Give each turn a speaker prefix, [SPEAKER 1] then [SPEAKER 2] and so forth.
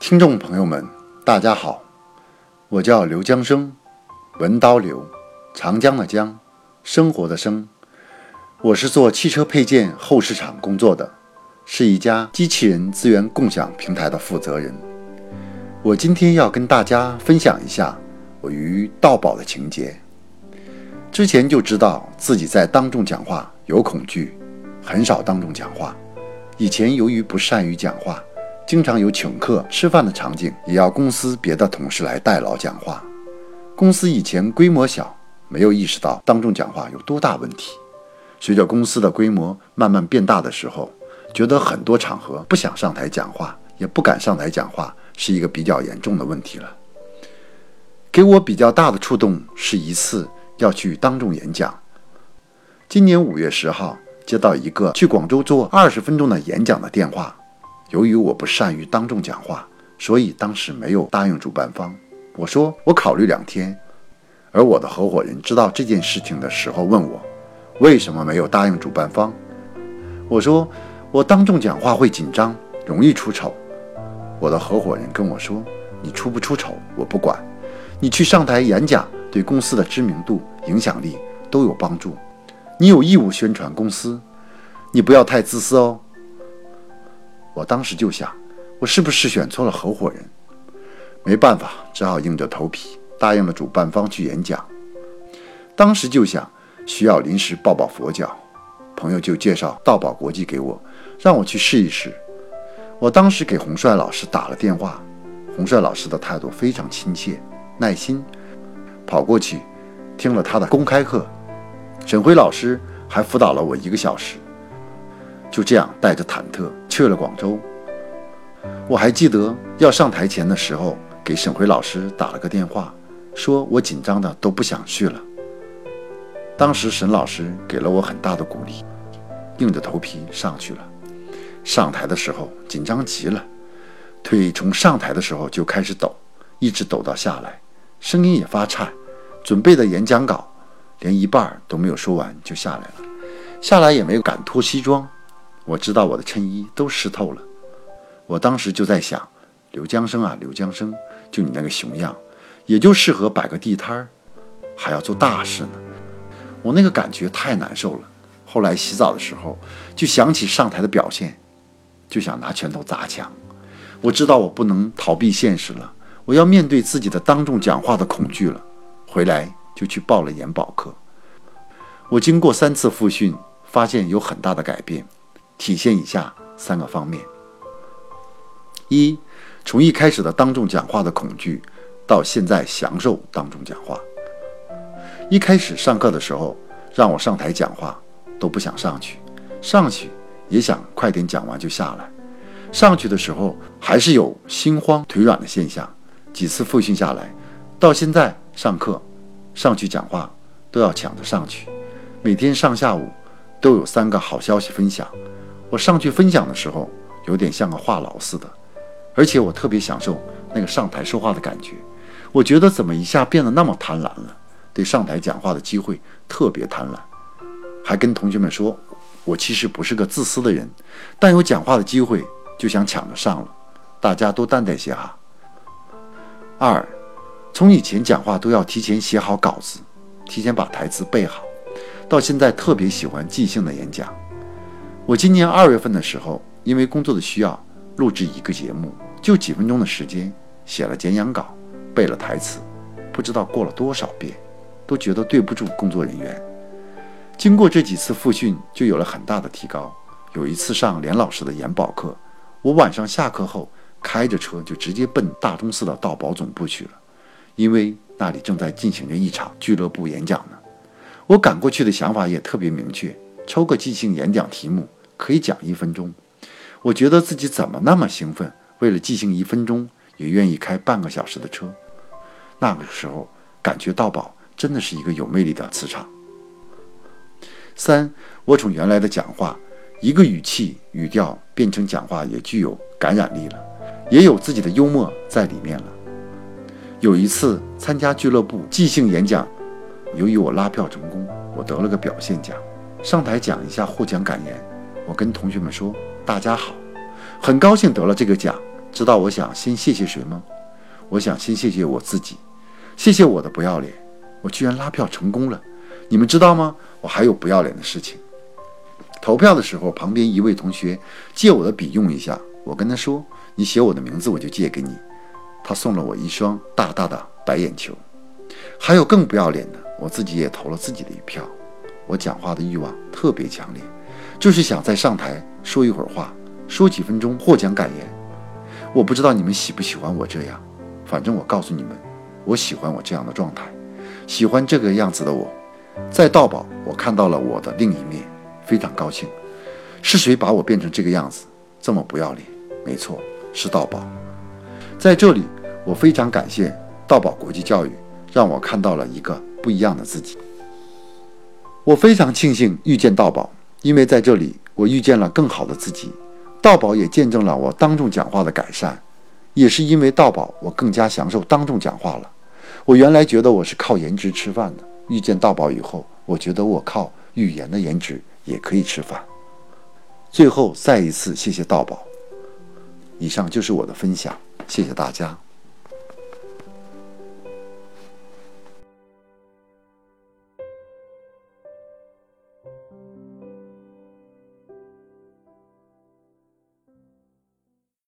[SPEAKER 1] 听众朋友们，大家好，我叫刘江生，文刀刘，长江的江，生活的生。我是做汽车配件后市场工作的，是一家机器人资源共享平台的负责人。我今天要跟大家分享一下我与盗宝的情节。之前就知道自己在当众讲话有恐惧，很少当众讲话。以前由于不善于讲话。经常有请客吃饭的场景，也要公司别的同事来代劳讲话。公司以前规模小，没有意识到当众讲话有多大问题。随着公司的规模慢慢变大的时候，觉得很多场合不想上台讲话，也不敢上台讲话，是一个比较严重的问题了。给我比较大的触动是一次要去当众演讲。今年五月十号，接到一个去广州做二十分钟的演讲的电话。由于我不善于当众讲话，所以当时没有答应主办方。我说我考虑两天。而我的合伙人知道这件事情的时候，问我为什么没有答应主办方。我说我当众讲话会紧张，容易出丑。我的合伙人跟我说：“你出不出丑我不管，你去上台演讲对公司的知名度、影响力都有帮助。你有义务宣传公司，你不要太自私哦。”我当时就想，我是不是选错了合伙人？没办法，只好硬着头皮答应了主办方去演讲。当时就想需要临时抱抱佛脚，朋友就介绍道宝国际给我，让我去试一试。我当时给洪帅老师打了电话，洪帅老师的态度非常亲切、耐心，跑过去听了他的公开课。沈辉老师还辅导了我一个小时。就这样带着忐忑去了广州。我还记得要上台前的时候，给沈辉老师打了个电话，说我紧张的都不想去了。当时沈老师给了我很大的鼓励，硬着头皮上去了。上台的时候紧张极了，腿从上台的时候就开始抖，一直抖到下来，声音也发颤。准备的演讲稿连一半都没有说完就下来了，下来也没有敢脱西装。我知道我的衬衣都湿透了，我当时就在想，刘江生啊，刘江生，就你那个熊样，也就适合摆个地摊儿，还要做大事呢。我那个感觉太难受了。后来洗澡的时候，就想起上台的表现，就想拿拳头砸墙。我知道我不能逃避现实了，我要面对自己的当众讲话的恐惧了。回来就去报了研保课。我经过三次复训，发现有很大的改变。体现以下三个方面：一，从一开始的当众讲话的恐惧，到现在享受当众讲话。一开始上课的时候，让我上台讲话都不想上去，上去也想快点讲完就下来。上去的时候还是有心慌腿软的现象。几次复训下来，到现在上课上去讲话都要抢着上去。每天上下午都有三个好消息分享。我上去分享的时候，有点像个话痨似的，而且我特别享受那个上台说话的感觉。我觉得怎么一下变得那么贪婪了？对上台讲话的机会特别贪婪，还跟同学们说，我其实不是个自私的人，但有讲话的机会就想抢着上了。大家都担待些哈。二，从以前讲话都要提前写好稿子，提前把台词背好，到现在特别喜欢即兴的演讲。我今年二月份的时候，因为工作的需要，录制一个节目，就几分钟的时间，写了简讲稿，背了台词，不知道过了多少遍，都觉得对不住工作人员。经过这几次复训，就有了很大的提高。有一次上连老师的研保课，我晚上下课后开着车就直接奔大钟寺的道宝总部去了，因为那里正在进行着一场俱乐部演讲呢。我赶过去的想法也特别明确，抽个即兴演讲题目。可以讲一分钟，我觉得自己怎么那么兴奋？为了即兴一分钟，也愿意开半个小时的车。那个时候，感觉到宝真的是一个有魅力的磁场。三，我从原来的讲话，一个语气语调变成讲话也具有感染力了，也有自己的幽默在里面了。有一次参加俱乐部即兴演讲，由于我拉票成功，我得了个表现奖，上台讲一下获奖感言。我跟同学们说：“大家好，很高兴得了这个奖，知道我想先谢谢谁吗？我想先谢谢我自己，谢谢我的不要脸，我居然拉票成功了。你们知道吗？我还有不要脸的事情。投票的时候，旁边一位同学借我的笔用一下，我跟他说：“你写我的名字，我就借给你。”他送了我一双大大的白眼球。还有更不要脸的，我自己也投了自己的一票。我讲话的欲望特别强烈，就是想在上台说一会儿话，说几分钟获奖感言。我不知道你们喜不喜欢我这样，反正我告诉你们，我喜欢我这样的状态，喜欢这个样子的我。在道宝，我看到了我的另一面，非常高兴。是谁把我变成这个样子，这么不要脸？没错，是道宝。在这里，我非常感谢道宝国际教育，让我看到了一个不一样的自己。我非常庆幸遇见道宝，因为在这里，我遇见了更好的自己。道宝也见证了我当众讲话的改善，也是因为道宝，我更加享受当众讲话了。我原来觉得我是靠颜值吃饭的。遇见道宝以后，我觉得我靠语言的颜值也可以吃饭。最后再一次谢谢道宝。以上就是我的分享，谢谢大家。